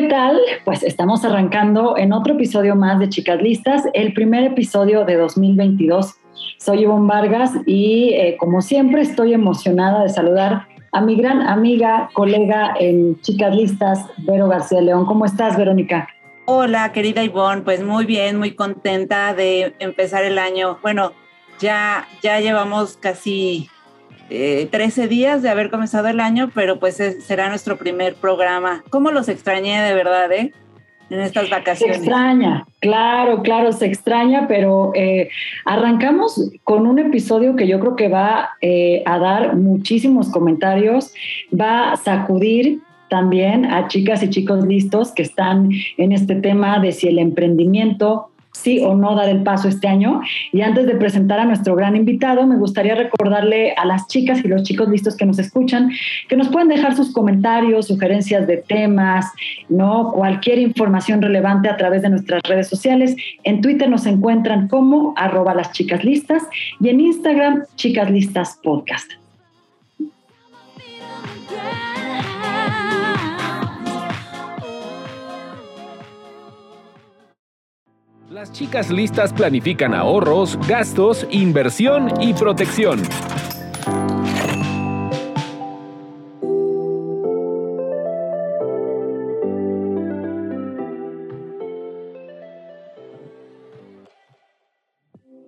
¿Qué tal? Pues estamos arrancando en otro episodio más de Chicas Listas, el primer episodio de 2022. Soy Ivonne Vargas y eh, como siempre estoy emocionada de saludar a mi gran amiga, colega en Chicas Listas, Vero García León. ¿Cómo estás, Verónica? Hola, querida Ivonne, pues muy bien, muy contenta de empezar el año. Bueno, ya, ya llevamos casi 13 eh, días de haber comenzado el año, pero pues será nuestro primer programa. ¿Cómo los extrañé de verdad, eh? En estas vacaciones. Se extraña, claro, claro, se extraña, pero eh, arrancamos con un episodio que yo creo que va eh, a dar muchísimos comentarios, va a sacudir también a chicas y chicos listos que están en este tema de si el emprendimiento sí o no dar el paso este año. Y antes de presentar a nuestro gran invitado, me gustaría recordarle a las chicas y los chicos listos que nos escuchan que nos pueden dejar sus comentarios, sugerencias de temas, no cualquier información relevante a través de nuestras redes sociales. En Twitter nos encuentran como arroba las chicas listas y en Instagram chicas listas podcast. Las chicas listas planifican ahorros, gastos, inversión y protección.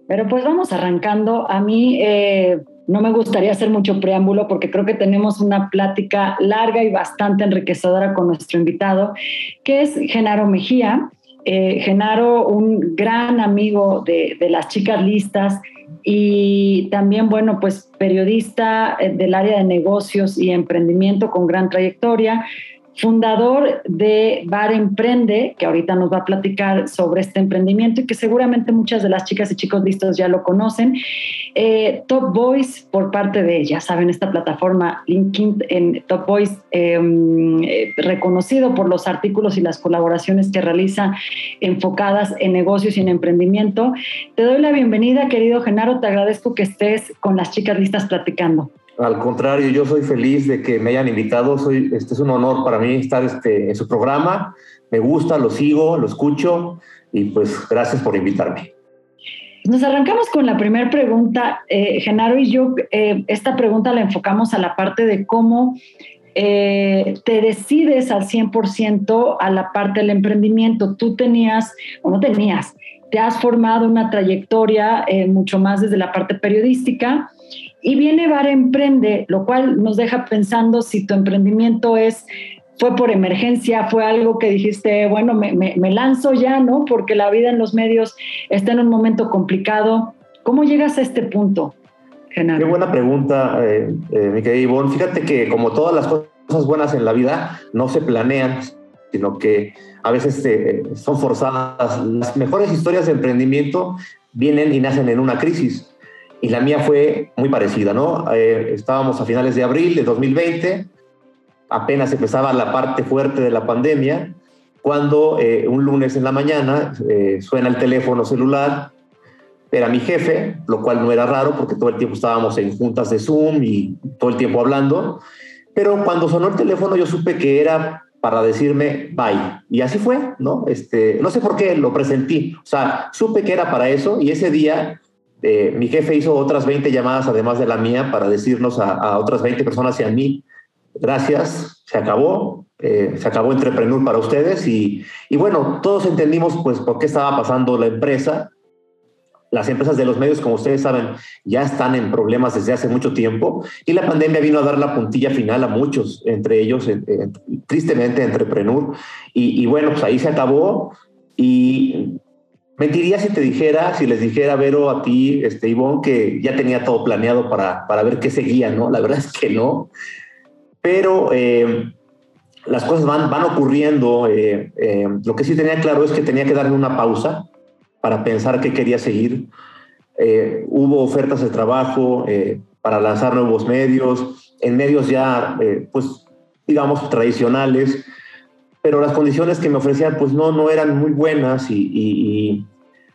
Pero pues vamos arrancando. A mí eh, no me gustaría hacer mucho preámbulo porque creo que tenemos una plática larga y bastante enriquecedora con nuestro invitado, que es Genaro Mejía. Eh, Genaro, un gran amigo de, de, las chicas listas y también, bueno, pues periodista eh, del área de negocios y emprendimiento con gran trayectoria fundador de Bar Emprende, que ahorita nos va a platicar sobre este emprendimiento y que seguramente muchas de las chicas y chicos listos ya lo conocen. Eh, Top Voice por parte de, ya saben, esta plataforma LinkedIn en Top Voice, em, eh, reconocido por los artículos y las colaboraciones que realiza enfocadas en negocios y en emprendimiento. Te doy la bienvenida, querido Genaro, te agradezco que estés con las chicas listas platicando. Al contrario, yo soy feliz de que me hayan invitado. Soy, este es un honor para mí estar este, en su programa. Me gusta, lo sigo, lo escucho y pues gracias por invitarme. Nos arrancamos con la primera pregunta. Eh, Genaro y yo, eh, esta pregunta la enfocamos a la parte de cómo eh, te decides al 100% a la parte del emprendimiento. Tú tenías, o no tenías, te has formado una trayectoria mucho más desde la parte periodística y viene Bar Emprende, lo cual nos deja pensando si tu emprendimiento es fue por emergencia, fue algo que dijiste, bueno, me, me, lanzo ya, ¿no? Porque la vida en los medios está en un momento complicado. ¿Cómo llegas a este punto, Genaro? Qué buena pregunta, eh, eh, Ivonne. Fíjate que como todas las cosas buenas en la vida, no se planean, sino que a veces eh, son forzadas. Las mejores historias de emprendimiento vienen y nacen en una crisis y la mía fue muy parecida, ¿no? Eh, estábamos a finales de abril de 2020, apenas empezaba la parte fuerte de la pandemia, cuando eh, un lunes en la mañana eh, suena el teléfono celular, era mi jefe, lo cual no era raro porque todo el tiempo estábamos en juntas de Zoom y todo el tiempo hablando, pero cuando sonó el teléfono yo supe que era para decirme bye. Y así fue, ¿no? Este, no sé por qué lo presentí. O sea, supe que era para eso y ese día eh, mi jefe hizo otras 20 llamadas además de la mía para decirnos a, otras 20 personas y a mí, gracias, se acabó, eh, se acabó Entrepreneur para ustedes y, y, bueno, todos entendimos pues por qué estaba pasando la empresa. Las empresas de los medios, como ustedes saben, ya están en problemas desde hace mucho tiempo y la pandemia vino a dar la puntilla final a muchos, entre ellos, tristemente, Entrepreneur. Y, y bueno, pues ahí se acabó y Mentiría si te dijera, si les dijera, Vero, a ti, este, Ivonne, que ya tenía todo planeado para, para ver qué seguía, ¿no? La verdad es que no. Pero eh, las cosas van, van ocurriendo. Eh, eh, lo que sí tenía claro es que tenía que darle una pausa para pensar qué quería seguir. hubo ofertas de trabajo para lanzar nuevos medios, en medios ya, pues, digamos, tradicionales pero las condiciones que me ofrecían pues no, no eran muy buenas y,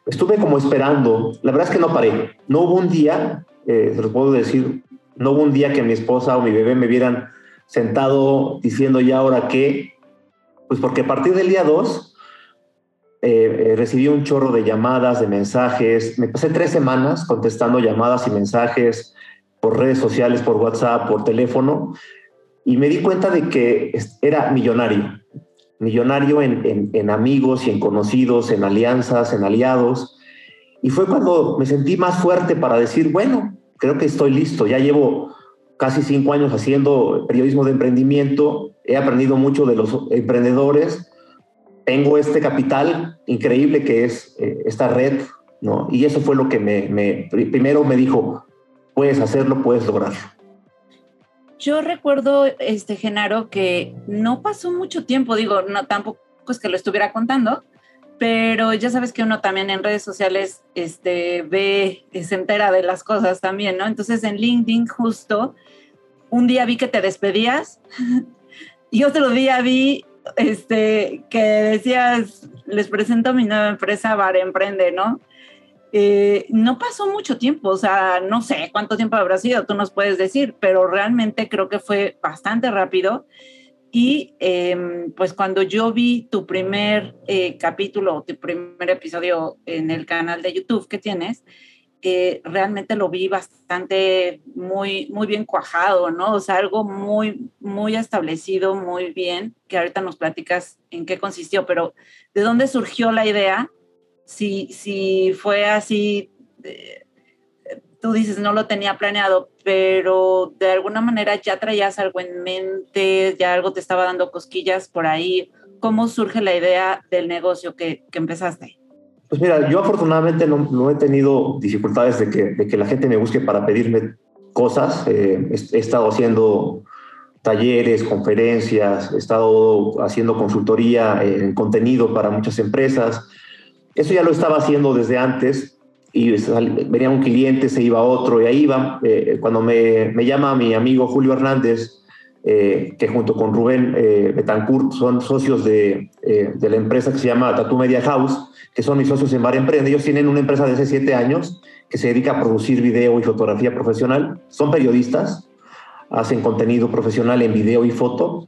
estuve como esperando. La verdad es que no paré. No hubo un día, eh, se lo puedo decir, no hubo un día que mi esposa o mi bebé me vieran sentado diciendo ya ahora qué, pues porque a partir del día 2 eh, eh, recibí un chorro de llamadas, de mensajes. Me pasé tres semanas contestando llamadas y mensajes por redes sociales, por WhatsApp, por teléfono, y me di cuenta de que era millonario millonario en, amigos y en conocidos, en alianzas, en aliados. Y fue cuando me sentí más fuerte para decir, bueno, creo que estoy listo, ya llevo casi cinco años haciendo periodismo de emprendimiento, he aprendido mucho de los emprendedores, tengo este capital increíble que es eh, esta red, ¿no? Y eso fue lo que me, me, primero me dijo, puedes hacerlo, puedes lograrlo. Yo recuerdo, este, Genaro, que no pasó mucho tiempo, digo, no tampoco es que lo estuviera contando, pero ya sabes que uno también en redes sociales este, ve, se entera de las cosas también, ¿no? Entonces en LinkedIn justo un día vi que te despedías y otro día vi este, que decías, les presento mi nueva empresa, Bar Emprende, ¿no? Eh, no pasó mucho tiempo, o sea, no sé cuánto tiempo habrá sido, tú nos puedes decir, pero realmente creo que fue bastante rápido. Y em, pues cuando yo vi tu primer eh, capítulo, tu primer episodio en el canal de YouTube que tienes, eh, realmente lo vi bastante muy, muy bien cuajado, ¿no? O sea, algo muy, muy establecido, muy bien, que ahorita nos platicas en qué consistió, pero ¿de dónde surgió la idea si, si fue así, tú dices, no lo tenía planeado, pero de alguna manera ya traías algo en mente, ya algo te estaba dando cosquillas por ahí. ¿Cómo surge la idea del negocio que, que empezaste? Pues mira, yo afortunadamente no, no he tenido dificultades de que, de que, la gente me busque para pedirme cosas. Eh, he, estado haciendo talleres, conferencias, he estado haciendo consultoría en contenido para muchas empresas. Eso ya lo estaba haciendo desde antes y venía un cliente, se iba otro y ahí iba. Eh, cuando me, me, llama mi amigo Julio Hernández, eh, que junto con Rubén eh, Betancourt son socios de, de, la empresa que se llama Tattoo Media House, que son mis socios en Bar Emprende. Ellos tienen una empresa de hace siete años que se dedica a producir video y fotografía profesional. Son periodistas, hacen contenido profesional en video y foto.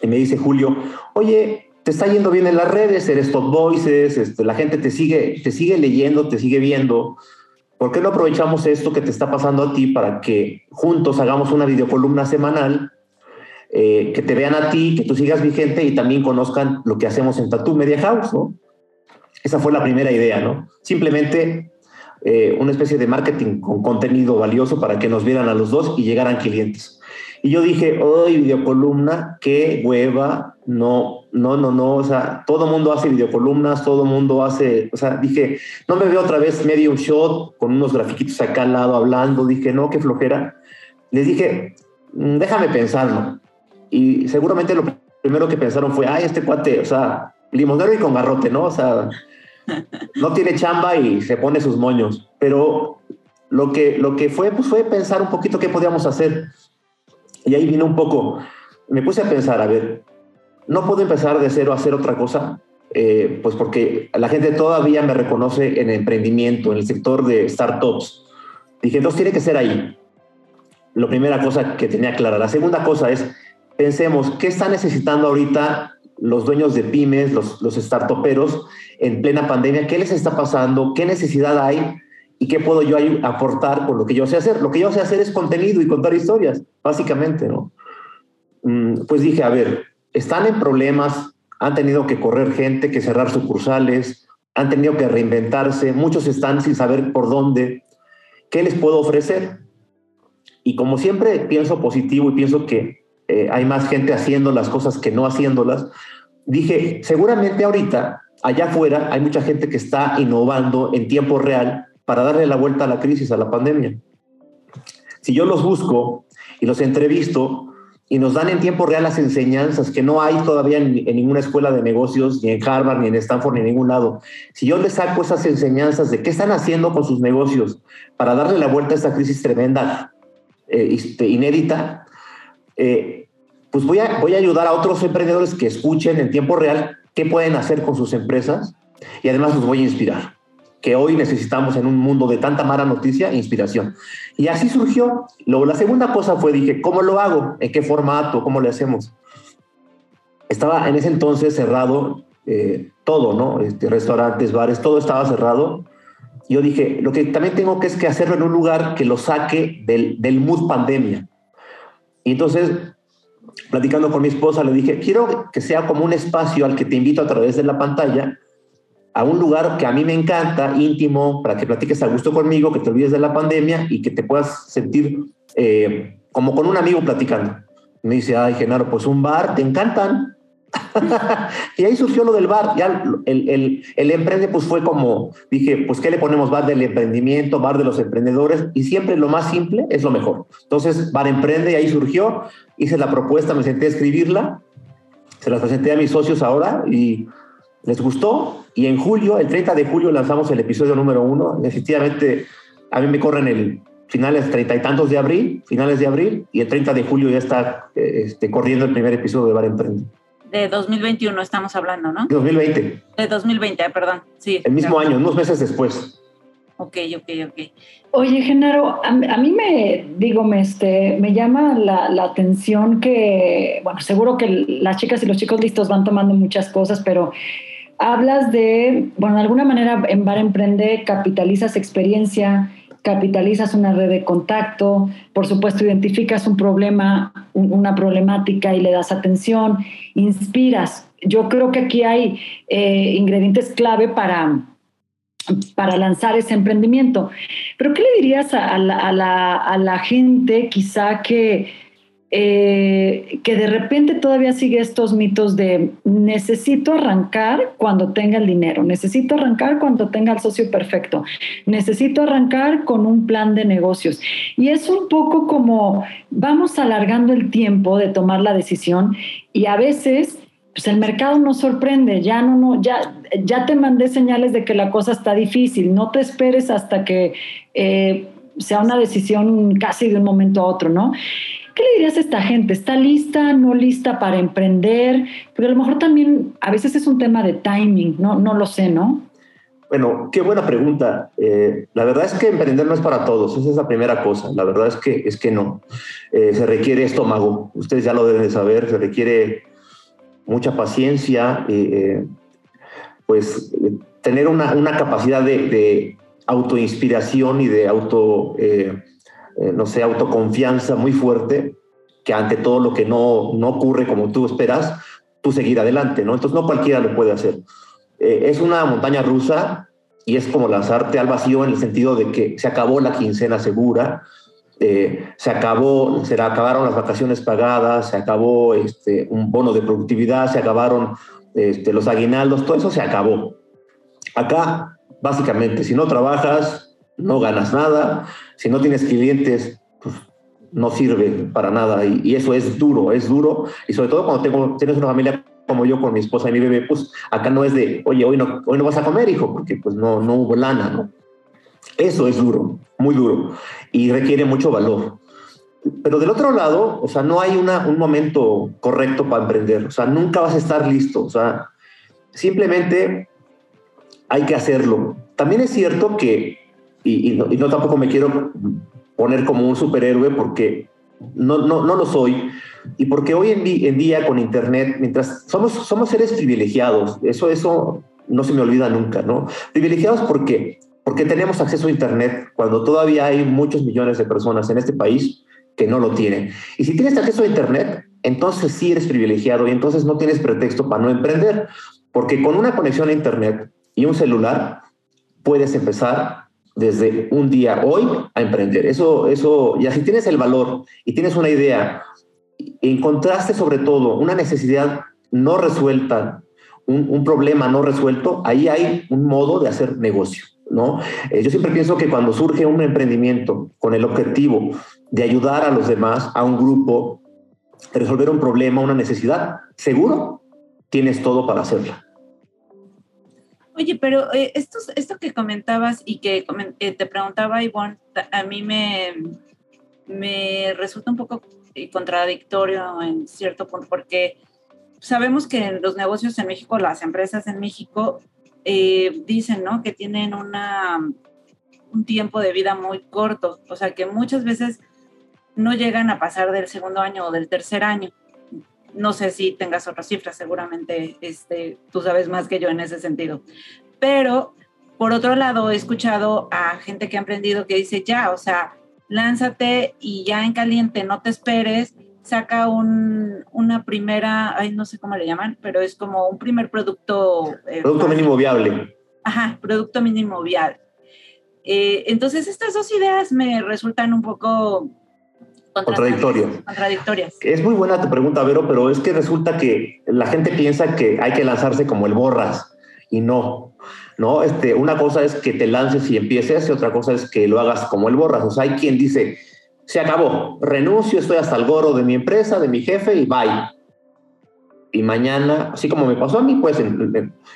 Y me dice Julio, oye, te está yendo bien en las redes, eres top voices, este, la gente te sigue, te sigue leyendo, te sigue viendo. ¿Por qué no aprovechamos esto que te está pasando a ti para que juntos hagamos una videocolumna semanal, eh, que te vean a ti, que tú sigas vigente y también conozcan lo que hacemos en Tattoo Media House, ¿no? Esa fue la primera idea, ¿no? Simplemente eh, una especie de marketing con contenido valioso para que nos vieran a los dos y llegaran clientes. Y yo dije, hoy videocolumna, qué hueva, no, no, no, no, o sea, todo mundo hace videocolumnas, todo mundo hace, o sea, dije, no me veo otra vez medio shot con unos grafiquitos acá al lado hablando, dije, no, qué flojera. Les dije, mm, déjame pensarlo. Y seguramente lo primero que pensaron fue, ay, este cuate, o sea, limonero y con garrote, ¿no? O sea, no tiene chamba y se pone sus moños. Pero lo que, lo que fue, pues fue pensar un poquito qué podíamos hacer. Y ahí vino un poco, me puse a pensar, a ver, no puedo empezar de cero a hacer otra cosa, eh, pues porque la gente todavía me reconoce en emprendimiento, en el sector de startups. Dije, entonces tiene que ser ahí. La primera cosa que tenía clara. La segunda cosa es, pensemos, ¿qué está necesitando ahorita los dueños de pymes, los, los startuperos en plena pandemia? ¿Qué les está pasando? ¿Qué necesidad hay? ¿Y qué puedo yo aportar con lo que yo sé hacer? Lo que yo sé hacer es contenido y contar historias, básicamente, ¿no? Mm, pues dije, a ver, están en problemas, han tenido que correr gente, que cerrar sucursales, han tenido que reinventarse, muchos están sin saber por dónde. ¿Qué les puedo ofrecer? Y como siempre pienso positivo y pienso que eh, hay más gente haciendo las cosas que no haciéndolas, dije, seguramente ahorita allá afuera hay mucha gente que está innovando en tiempo real para darle la vuelta a la crisis, a la pandemia. Si yo los busco y los entrevisto y nos dan en tiempo real las enseñanzas que no hay todavía en, ninguna escuela de negocios, ni en Harvard, ni en Stanford, ni en ningún lado, si yo les saco esas enseñanzas de qué están haciendo con sus negocios para darle la vuelta a esta crisis tremenda, eh, este, inédita, eh, pues voy a, voy a ayudar a otros emprendedores que escuchen en tiempo real qué pueden hacer con sus empresas y además los voy a inspirar que hoy necesitamos en un mundo de tanta mala noticia, inspiración. Y así surgió. Luego, la segunda cosa fue, dije, ¿cómo lo hago? ¿En qué formato? ¿Cómo le hacemos? Estaba en ese entonces cerrado eh, todo, ¿no? Este, restaurantes, bares, todo estaba cerrado. Yo dije, lo que también tengo que es que hacerlo en un lugar que lo saque del, del mood pandemia. Y entonces platicando con mi esposa, le dije, quiero que sea como un espacio al que te invito a través de la pantalla, a un lugar que a mí me encanta, íntimo, para que platiques a gusto conmigo, que te olvides de la pandemia y que te puedas sentir eh, como con un amigo platicando. Me dice, ay, Genaro, pues un bar, ¿te encantan? y ahí surgió lo del bar. Ya el, el, el, emprende, pues fue como, dije, pues ¿qué le ponemos? Bar del emprendimiento, bar de los emprendedores, y siempre lo más simple es lo mejor. Entonces, Bar Emprende, y ahí surgió, hice la propuesta, me senté a escribirla, se la presenté a mis socios ahora y les gustó. Y en julio, el 30 de julio, lanzamos el episodio número uno. Efectivamente, a mí me corren el finales treinta y tantos de abril, finales de abril, y el 30 de julio ya está eh, este, corriendo el primer episodio de Bar Emprende de 2021 estamos hablando, ¿no? 2020. De 2020, perdón, sí. El mismo año, unos meses después. Ok, ok, ok. Oye, Genaro, a, mí me, digo, me, este, me llama la, la, atención que, bueno, seguro que las chicas y los chicos listos van tomando muchas cosas, pero hablas de, bueno, de alguna manera en Bar Emprende capitalizas experiencia, capitalizas una red de contacto, por supuesto identificas un problema, una problemática y le das atención, inspiras. Yo creo que aquí hay eh, ingredientes clave para, para lanzar ese emprendimiento. Pero ¿qué le dirías a, la, a la gente quizá que eh, que de repente todavía sigue estos mitos de necesito arrancar cuando tenga el dinero, necesito arrancar cuando tenga el socio perfecto, necesito arrancar con un plan de negocios. Y es un poco como vamos alargando el tiempo de tomar la decisión y a veces pues el mercado nos sorprende, ya no, no, ya, ya te mandé señales de que la cosa está difícil, no te esperes hasta que eh, sea una decisión casi de un momento a otro, ¿no? ¿Qué le dirías a esta gente? ¿Está lista, no lista para emprender? Porque a lo mejor también a veces es un tema de timing, no, no lo sé, ¿no? Bueno, qué buena pregunta. Eh, la verdad es que emprender no es para todos, esa es la primera cosa. La verdad es que, es que no. Eh, se requiere estómago, ustedes ya lo deben de saber, se requiere mucha paciencia, eh, pues tener una, una capacidad de, de, autoinspiración y de auto eh, no sé, autoconfianza muy fuerte, que ante todo lo que no, no ocurre como tú esperas, tú seguir adelante, ¿no? Entonces no cualquiera lo puede hacer. Eh, es una montaña rusa y es como lanzarte al vacío en el sentido de que se acabó la quincena segura, eh, se acabó, se acabaron las vacaciones pagadas, se acabó este, un bono de productividad, se acabaron este, los aguinaldos, todo eso se acabó. Acá, básicamente, si no trabajas, no ganas nada, si no tienes clientes, pues no sirve para nada y, eso es duro, es duro y sobre todo cuando tienes una familia como yo con mi esposa y mi bebé, pues acá no es de, oye, hoy no, hoy no vas a comer, hijo, porque pues no, no hubo lana, ¿no? Eso es duro, muy duro y requiere mucho valor. Pero del otro lado, o sea, no hay una, un momento correcto para emprender, o sea, nunca vas a estar listo, o sea, simplemente hay que hacerlo. También es cierto que y, no, tampoco me quiero poner como un superhéroe porque no, no, no lo soy. Y porque hoy en, en, día con Internet, mientras somos, somos seres privilegiados, eso, eso no se me olvida nunca, ¿no? Privilegiados porque, porque tenemos acceso a Internet cuando todavía hay muchos millones de personas en este país que no lo tienen. Y si tienes acceso a Internet, entonces sí eres privilegiado y entonces no tienes pretexto para no emprender, porque con una conexión a Internet y un celular puedes empezar desde un día hoy a emprender. Eso, eso, ya si tienes el valor y tienes una idea, encontraste sobre todo una necesidad no resuelta, un, problema no resuelto, ahí hay un modo de hacer negocio. ¿no? Eh, yo siempre pienso que cuando surge un emprendimiento con el objetivo de ayudar a los demás, a un grupo, resolver un problema, una necesidad, seguro tienes todo para hacerla. Oye, pero eh, esto, esto que comentabas y que eh, te preguntaba Ivonne, a mí me, me resulta un poco contradictorio en cierto punto, porque sabemos que en los negocios en México, las empresas en México, eh, dicen, ¿no? Que tienen una, un tiempo de vida muy corto, o sea, que muchas veces no llegan a pasar del segundo año o del tercer año. No sé si tengas otras cifras, seguramente este, tú sabes más que yo en ese sentido. Pero, por otro lado, he escuchado a gente que ha emprendido que dice, ya, o sea, lánzate y ya en caliente, no te esperes, saca un, una primera, ay, no sé cómo le llaman, pero es como un primer producto. Eh, producto mínimo viable. Ajá, producto mínimo viable. Eh, entonces, estas dos ideas me resultan un poco contradictorias. contradictorias. Es muy buena tu pregunta, Vero, pero es que resulta que la gente piensa que hay que lanzarse como el borras y no. ¿no? Este, una cosa es que te lances y empieces y otra cosa es que lo hagas como el borras. O sea, hay quien dice, se acabó, renuncio, estoy hasta el goro de mi empresa, de mi jefe y bye. Y mañana, así como me pasó a mí, pues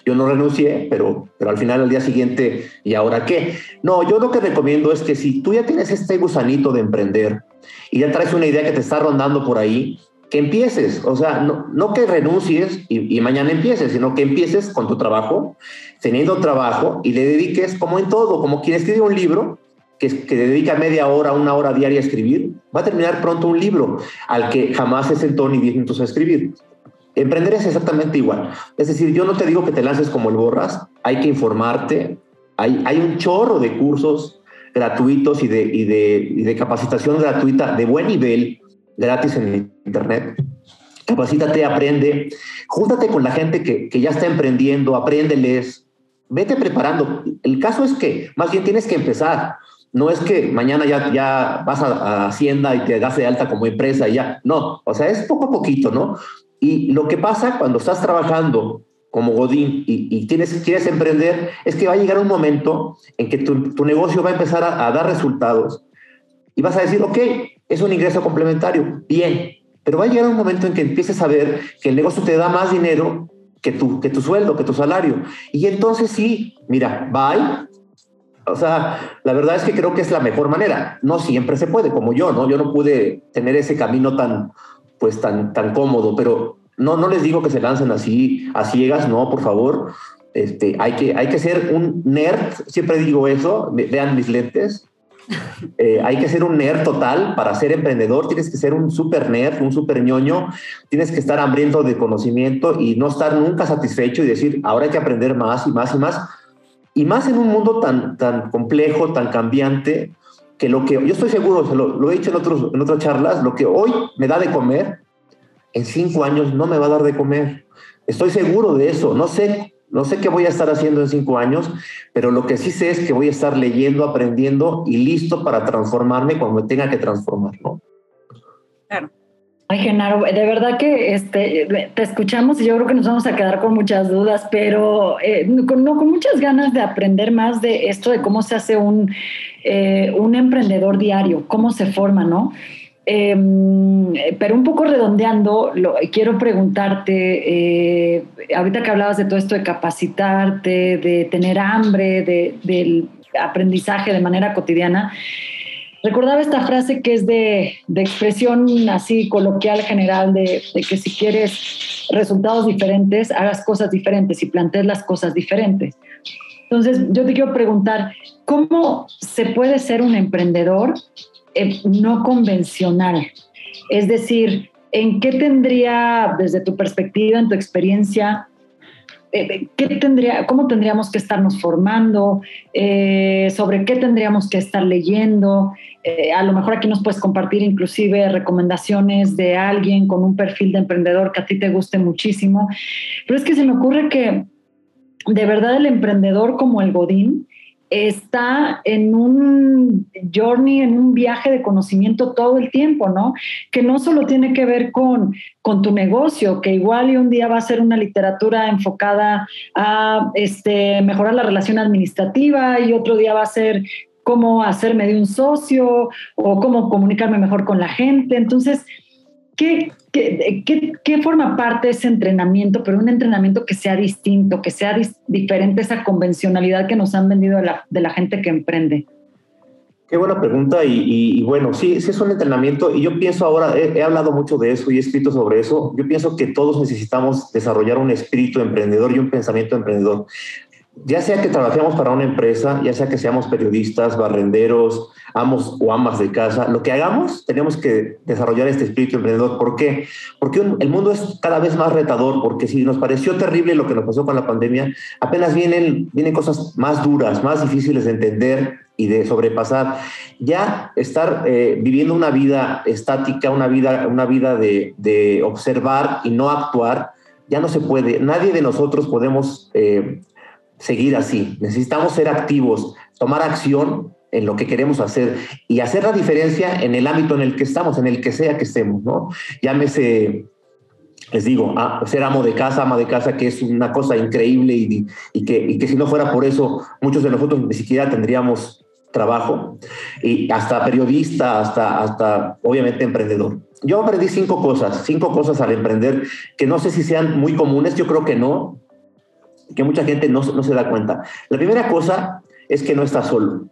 yo no renuncié, pero, pero al final, al día siguiente, ¿y ahora qué? No, yo lo que recomiendo es que si tú ya tienes este gusanito de emprender y ya traes una idea que te está rondando por ahí, que empieces, o sea, no, no que renuncies y, mañana empieces, sino que empieces con tu trabajo, teniendo trabajo y le dediques como en todo, como quien escribe un libro, que, dedica media hora, una hora diaria a escribir, va a terminar pronto un libro al que jamás se sentó ni 10 minutos a escribir. Emprender es exactamente igual. Es decir, yo no te digo que te lances como el borras, hay que informarte, hay, hay un chorro de cursos gratuitos y de, y, de, y de capacitación gratuita de buen nivel, gratis en Internet. Capacítate, aprende, júntate con la gente que, que ya está emprendiendo, apréndeles, vete preparando. El caso es que más bien tienes que empezar no es que mañana ya, ya vas a, Hacienda y te das de alta como empresa y ya, no, o sea, es poco a poquito, ¿no? Y lo que pasa cuando estás trabajando como Godín y, tienes, quieres emprender, es que va a llegar un momento en que tu, negocio va a empezar a, dar resultados y vas a decir, ok, es un ingreso complementario, bien, pero va a llegar un momento en que empieces a ver que el negocio te da más dinero que tu, que tu sueldo, que tu salario. Y entonces sí, mira, bye, o sea, la verdad es que creo que es la mejor manera. No siempre se puede, como yo, ¿no? Yo no pude tener ese camino tan, pues, tan, tan cómodo, pero no, no les digo que se lancen así a ciegas, no, por favor. Este, hay, que, hay que ser un nerd, siempre digo eso, vean mis lentes. Eh, hay que ser un nerd total para ser emprendedor, tienes que ser un super nerd, un super ñoño, tienes que estar hambriento de conocimiento y no estar nunca satisfecho y decir, ahora hay que aprender más y más y más y más en un mundo tan, tan complejo, tan cambiante, que lo que yo estoy seguro, lo, he dicho en, otros, en otras charlas, lo que hoy me da de comer, en cinco años no me va a dar de comer. Estoy seguro de eso. No sé, no sé qué voy a estar haciendo en cinco años, pero lo que sí sé es que voy a estar leyendo, aprendiendo y listo para transformarme cuando me tenga que transformar, ¿no? Claro. Ay, Genaro, de verdad que este, te escuchamos y yo creo que nos vamos a quedar con muchas dudas, pero eh, con, no, con muchas ganas de aprender más de esto, de cómo se hace un, eh, un emprendedor diario, cómo se forma, ¿no? Em, pero un poco redondeando, lo, quiero preguntarte, eh, ahorita que hablabas de todo esto de capacitarte, de tener hambre, de, del aprendizaje de manera cotidiana, Recordaba esta frase que es de, expresión así coloquial general de, que si quieres resultados diferentes, hagas cosas diferentes y plantees las cosas diferentes. Entonces, yo te quiero preguntar, ¿cómo se puede ser un emprendedor eh, no convencional? Es decir, ¿en qué tendría, desde tu perspectiva, en tu experiencia, eh, ¿qué tendría, cómo tendríamos que estarnos formando, eh, sobre qué tendríamos que estar leyendo. Eh, a lo mejor aquí nos puedes compartir inclusive recomendaciones de alguien con un perfil de emprendedor que a ti te guste muchísimo. Pero es que se me ocurre que de verdad el emprendedor como el Godín está en un journey, en un viaje de conocimiento todo el tiempo, ¿no? Que no solo tiene que ver con, con tu negocio, que igual y un día va a ser una literatura enfocada a este, mejorar la relación administrativa y otro día va a ser cómo hacerme de un socio o cómo comunicarme mejor con la gente. Entonces, ¿qué, qué, forma parte de ese entrenamiento, pero un entrenamiento que sea distinto, que sea diferente esa convencionalidad que nos han vendido de la, de la gente que emprende? Qué buena pregunta y, bueno, sí, sí es un entrenamiento y yo pienso ahora, he, he, hablado mucho de eso y he escrito sobre eso, yo pienso que todos necesitamos desarrollar un espíritu emprendedor y un pensamiento emprendedor ya sea que trabajemos para una empresa, ya sea que seamos periodistas, barrenderos, amos o amas de casa, lo que hagamos, tenemos que desarrollar este espíritu emprendedor. ¿Por qué? Porque el mundo es cada vez más retador, porque si nos pareció terrible lo que nos pasó con la pandemia, apenas vienen, vienen cosas más duras, más difíciles de entender y de sobrepasar. Ya estar eh, viviendo una vida estática, una vida, una vida de, de, observar y no actuar, ya no se puede. Nadie de nosotros podemos... Eh, seguir así. Necesitamos ser activos, tomar acción en lo que queremos hacer y hacer la diferencia en el ámbito en el que estamos, en el que sea que estemos, ¿no? Llámese, les digo, ser amo de casa, ama de casa, que es una cosa increíble y, y, que, y que si no fuera por eso, muchos de nosotros ni siquiera tendríamos trabajo, y hasta periodista, hasta, hasta obviamente emprendedor. Yo aprendí cinco cosas, cinco cosas al emprender que no sé si sean muy comunes, yo creo que no, que mucha gente no, no se da cuenta. La primera cosa es que no está solo.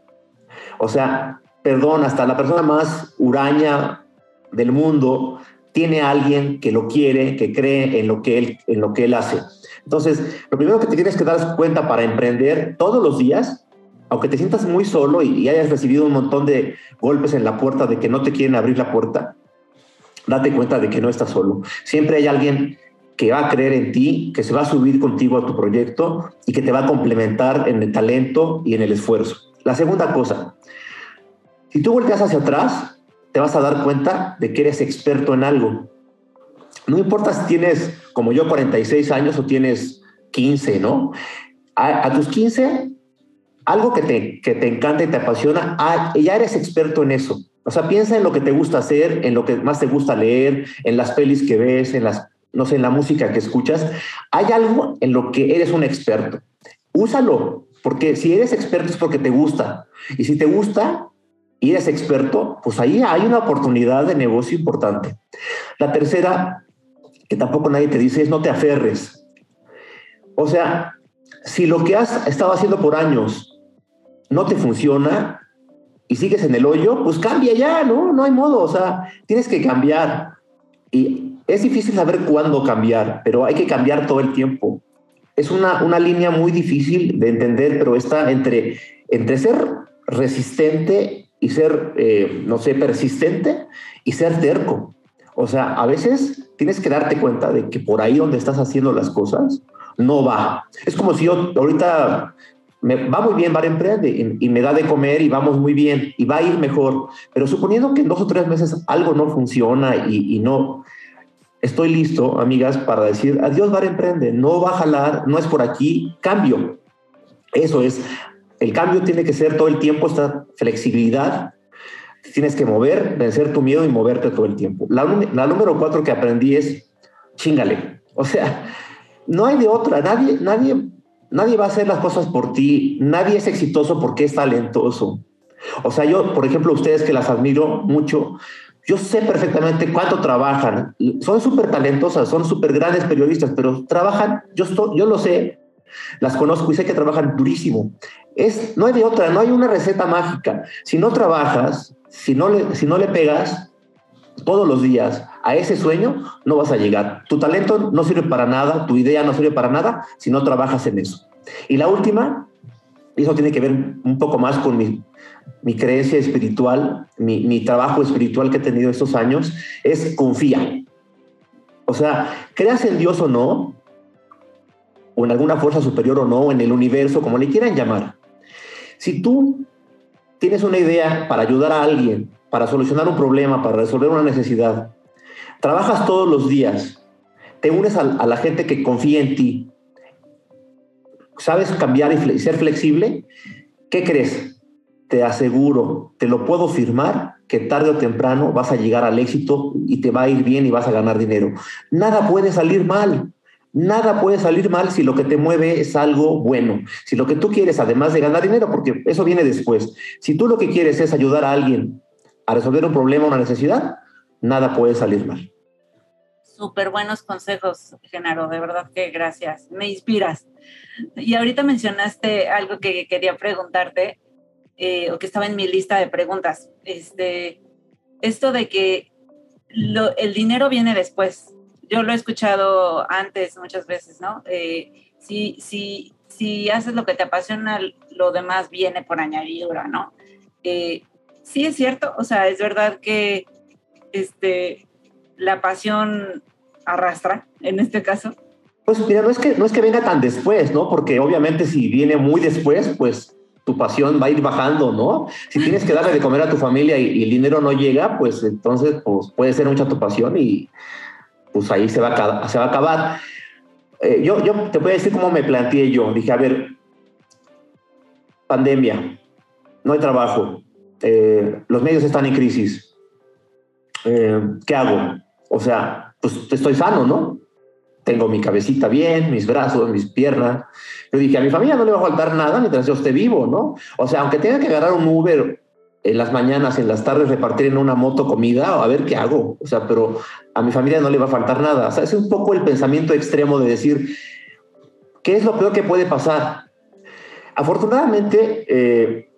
O sea, perdón, hasta la persona más huraña del mundo tiene alguien que lo quiere, que cree en lo que él, en lo que él hace. Entonces, lo primero que te tienes que dar cuenta para emprender todos los días, aunque te sientas muy solo y, y hayas recibido un montón de golpes en la puerta de que no te quieren abrir la puerta, date cuenta de que no estás solo. Siempre hay alguien que va a creer en ti, que se va a subir contigo a tu proyecto y que te va a complementar en el talento y en el esfuerzo. La segunda cosa, si tú volteas hacia atrás, te vas a dar cuenta de que eres experto en algo. No importa si tienes, como yo, 46 años o tienes 15, ¿no? A, tus 15, algo que te, que te encanta y te apasiona, ah, ya eres experto en eso. O sea, piensa en lo que te gusta hacer, en lo que más te gusta leer, en las pelis que ves, en las no sé, en la música que escuchas, hay algo en lo que eres un experto. Úsalo, porque si eres experto es porque te gusta. Y si te gusta y eres experto, pues ahí hay una oportunidad de negocio importante. La tercera, que tampoco nadie te dice, es no te aferres. O sea, si lo que has estado haciendo por años no te funciona y sigues en el hoyo, pues cambia ya, ¿no? No hay modo, o sea, tienes que cambiar. Y es difícil saber cuándo cambiar, pero hay que cambiar todo el tiempo. Es una, una línea muy difícil de entender, pero está entre, entre ser resistente y ser, eh, no sé, persistente y ser terco. O sea, a veces tienes que darte cuenta de que por ahí donde estás haciendo las cosas no va. Es como si yo ahorita me va muy bien, va a emprender y, y, me da de comer y vamos muy bien y va a ir mejor. Pero suponiendo que en dos o tres meses algo no funciona y, y no, estoy listo, amigas, para decir, adiós, Bar Emprende, no va a jalar, no es por aquí, cambio. Eso es, el cambio tiene que ser todo el tiempo, esta flexibilidad, tienes que mover, vencer tu miedo y moverte todo el tiempo. La, número cuatro que aprendí es, chingale, o sea, no hay de otra, nadie, nadie, nadie va a hacer las cosas por ti, nadie es exitoso porque es talentoso. O sea, yo, por ejemplo, ustedes que las admiro mucho, yo sé perfectamente cuánto trabajan. Son súper talentosas, son súper grandes periodistas, pero trabajan, yo, estoy, yo lo sé, las conozco y sé que trabajan durísimo. Es, no hay de otra, no hay una receta mágica. Si no trabajas, si no le, si no le pegas todos los días a ese sueño, no vas a llegar. Tu talento no sirve para nada, tu idea no sirve para nada si no trabajas en eso. Y la última, eso tiene que ver un poco más con mi, creencia espiritual, mi, trabajo espiritual que he tenido estos años, es confía. O sea, creas en Dios o no, o en alguna fuerza superior o no, en el universo, como le quieran llamar. Si tú tienes una idea para ayudar a alguien, para solucionar un problema, para resolver una necesidad, trabajas todos los días, te unes a la gente que confía en ti, sabes cambiar y ser flexible, ¿qué crees? Te aseguro, te lo puedo firmar, que tarde o temprano vas a llegar al éxito y te va a ir bien y vas a ganar dinero. Nada puede salir mal. Nada puede salir mal si lo que te mueve es algo bueno. Si lo que tú quieres, además de ganar dinero, porque eso viene después, si tú lo que quieres es ayudar a alguien a resolver un problema, una necesidad, nada puede salir mal. Súper buenos consejos, Genaro, de verdad que gracias, me inspiras. Y ahorita mencionaste algo que quería preguntarte, eh, o que estaba en mi lista de preguntas. Este, esto de que el dinero viene después, yo lo he escuchado antes muchas veces, ¿no? Eh, si, si, si haces lo que te apasiona, lo demás viene por añadidura, ¿no? Eh, sí es cierto, o sea, es verdad que este, la pasión arrastra en este caso. Pues mira, no es que no es que venga tan después, ¿no? Porque obviamente si viene muy después, pues tu pasión va a ir bajando, ¿no? Si tienes que darle de comer a tu familia y, y el dinero no llega, pues entonces pues, puede ser mucha tu pasión y, pues ahí se va a, acabar. Eh, yo, yo te voy a decir cómo me planteé yo. Dije, a ver, pandemia, no hay trabajo, eh, los medios están en crisis. Eh, ¿Qué hago? O sea, pues estoy sano, ¿no? Tengo mi cabecita bien, mis brazos, mis piernas. Yo dije, a mi familia no le va a faltar nada mientras yo esté vivo, ¿no? O sea, aunque tenga que agarrar un Uber en las mañanas, en las tardes repartir en una moto comida, a ver qué hago. O sea, pero a mi familia no le va a faltar nada. O sea, es un poco el pensamiento extremo de decir, ¿qué es lo peor que puede pasar? Afortunadamente, eh,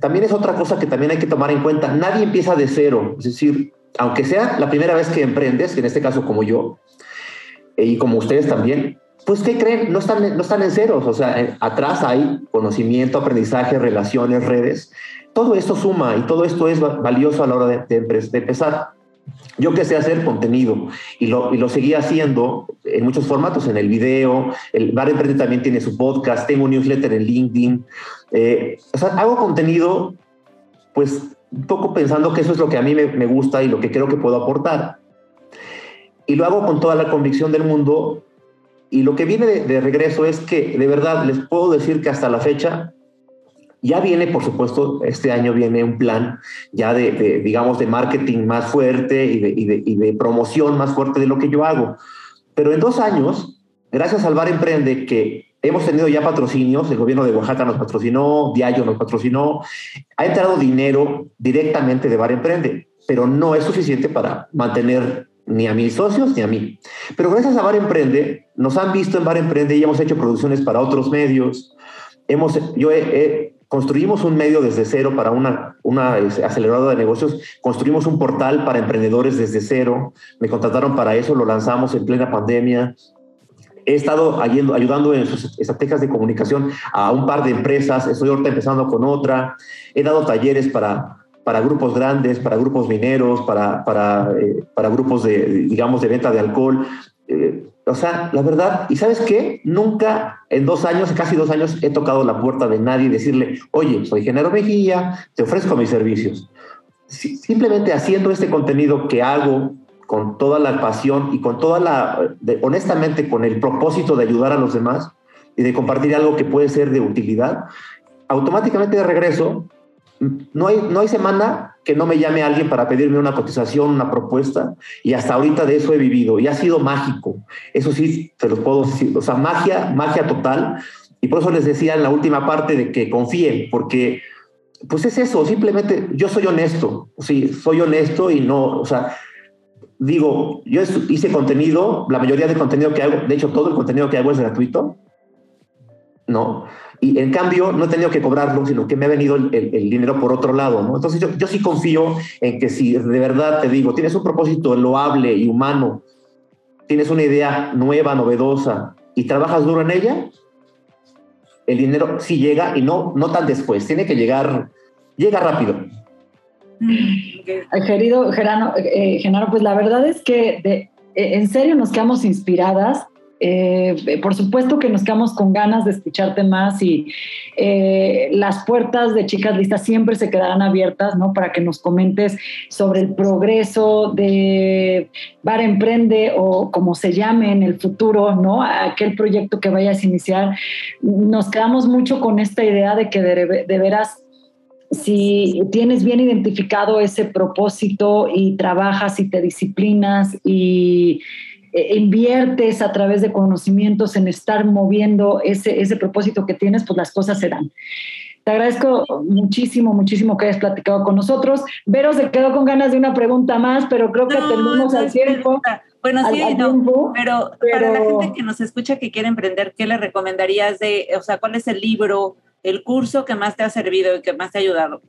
también es otra cosa que también hay que tomar en cuenta. Nadie empieza de cero. Es decir, aunque sea la primera vez que emprendes, en este caso como yo, eh, y como ustedes también, pues ¿qué creen? No están, no están en ceros. O sea, atrás hay conocimiento, aprendizaje, relaciones, redes todo esto suma y todo esto es valioso a la hora de, empezar. Yo que hacer contenido y lo, y lo seguí haciendo en muchos formatos, en el video, el Bar Emprende también tiene su podcast, tengo un newsletter en LinkedIn. Eh, o sea, hago contenido pues un poco pensando que eso es lo que a mí me, gusta y lo que creo que puedo aportar. Y lo hago con toda la convicción del mundo y lo que viene de, regreso es que de verdad les puedo decir que hasta la fecha ya viene, por supuesto, este año viene un plan ya de, digamos, de marketing más fuerte y de, y de, promoción más fuerte de lo que yo hago. Pero en dos años, gracias al Bar Emprende, que hemos tenido ya patrocinios, el gobierno de Oaxaca nos patrocinó, Diallo nos patrocinó, ha entrado dinero directamente de Bar Emprende, pero no es suficiente para mantener ni a mis socios ni a mí. Pero gracias a Bar Emprende, nos han visto en Bar Emprende y hemos hecho producciones para otros medios. Hemos, yo he, Construimos un medio desde cero para una, una aceleradora de negocios, construimos un portal para emprendedores desde cero, me contrataron para eso, lo lanzamos en plena pandemia. He estado ayudando en sus estrategias de comunicación a un par de empresas, estoy ahorita empezando con otra, he dado talleres para, para grupos grandes, para grupos mineros, para, para, eh, grupos de, digamos, de venta de alcohol. Eh, o sea, la verdad, ¿y sabes qué? Nunca en dos años, casi dos años, he tocado la puerta de nadie y decirle, oye, soy Genaro Mejía, te ofrezco mis servicios. Simplemente haciendo este contenido que hago con toda la pasión y con toda la, honestamente, con el propósito de ayudar a los demás y de compartir algo que puede ser de utilidad, automáticamente de regreso, no hay, no hay semana que no me llame alguien para pedirme una cotización, una propuesta, y hasta ahorita de eso he vivido, y ha sido mágico, eso sí, te lo puedo decir, o sea, magia, magia total, y por eso les decía en la última parte de que confíen, porque pues es eso, simplemente yo soy honesto, sí, soy honesto y no, o sea, digo, yo hice contenido, la mayoría del contenido que hago, de hecho todo el contenido que hago es gratuito, ¿no? y en cambio no he tenido que cobrarlo, sino que me ha venido el, dinero por otro lado, ¿no? Entonces yo, yo, sí confío en que si de verdad te digo, tienes un propósito loable y humano, tienes una idea nueva, novedosa y trabajas duro en ella, el dinero sí llega y no, no tan después, tiene que llegar, llega rápido. Querido Gerano, eh, Genaro, pues la verdad es que de, en serio nos quedamos inspiradas Eh, por supuesto que nos quedamos con ganas de escucharte más y eh, las puertas de Chicas Listas siempre se quedarán abiertas, ¿no? Para que nos comentes sobre el progreso de Bar Emprende o como se llame en el futuro, ¿no? Aquel proyecto que vayas a iniciar. Nos quedamos mucho con esta idea de que de, de veras si tienes bien identificado ese propósito y trabajas y te disciplinas y eh, inviertes a través de conocimientos en estar moviendo ese, ese propósito que tienes, pues las cosas se dan. Te agradezco muchísimo, muchísimo que hayas platicado con nosotros. Vero se quedó con ganas de una pregunta más, pero creo que tenemos al tiempo. Bueno, sí, no, pero, para la gente que nos escucha que quiere emprender, ¿qué le recomendarías de, o sea, cuál es el libro, el curso que más te ha servido y que más te ha ayudado?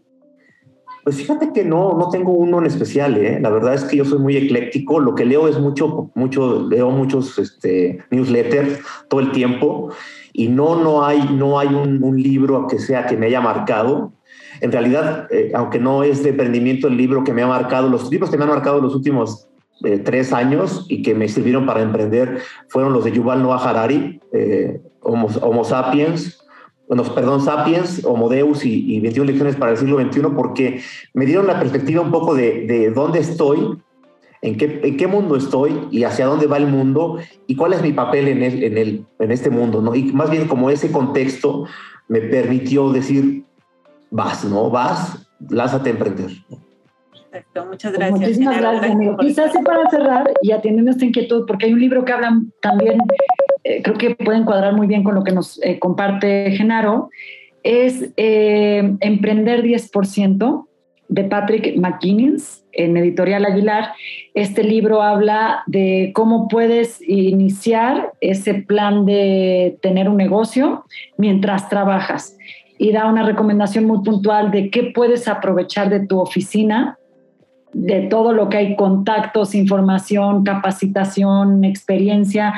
Pues fíjate que no, no tengo uno en especial, ¿eh? La verdad es que yo soy muy ecléctico. Lo que leo es mucho, mucho, leo muchos este, newsletters todo el tiempo y no, no hay, no hay un, libro que sea que me haya marcado. En realidad, eh, aunque no es de emprendimiento el libro que me ha marcado, los libros que me han marcado los últimos eh, tres años y que me sirvieron para emprender fueron los de Yuval Noah Harari, eh, Homo, Homo Sapiens, bueno, perdón, Sapiens, Homo Deus y, y 21 lecciones para el siglo XXI, porque me dieron la perspectiva un poco de, de dónde estoy, en qué, en qué, mundo estoy y hacia dónde va el mundo y cuál es mi papel en, el, en, el, en este mundo, ¿no? Y más bien como ese contexto me permitió decir, vas, ¿no? Vas, lázate a emprender. Perfecto, muchas pues gracias. muchísimas gracias, amigo. Quizás para cerrar y atiendiendo esta inquietud, porque hay un libro que habla también eh, creo que puede encuadrar muy bien con lo que nos eh, comparte Genaro, es eh, Emprender 10% de Patrick McKinney en Editorial Aguilar. Este libro habla de cómo puedes iniciar ese plan de tener un negocio mientras trabajas y da una recomendación muy puntual de qué puedes aprovechar de tu oficina de todo lo que hay, contactos, información, capacitación, experiencia,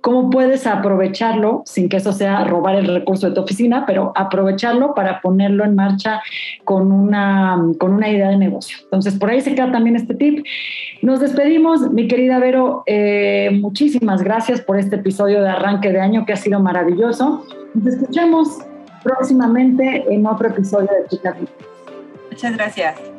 cómo puedes aprovecharlo sin que eso sea robar el recurso de tu oficina, pero aprovecharlo para ponerlo en marcha con una, con una idea de negocio. Entonces, por ahí se queda también este tip. Nos despedimos, mi querida Vero, eh, muchísimas gracias por este episodio de arranque de año que ha sido maravilloso. Nos escuchamos próximamente en otro episodio de Chica Muchas gracias.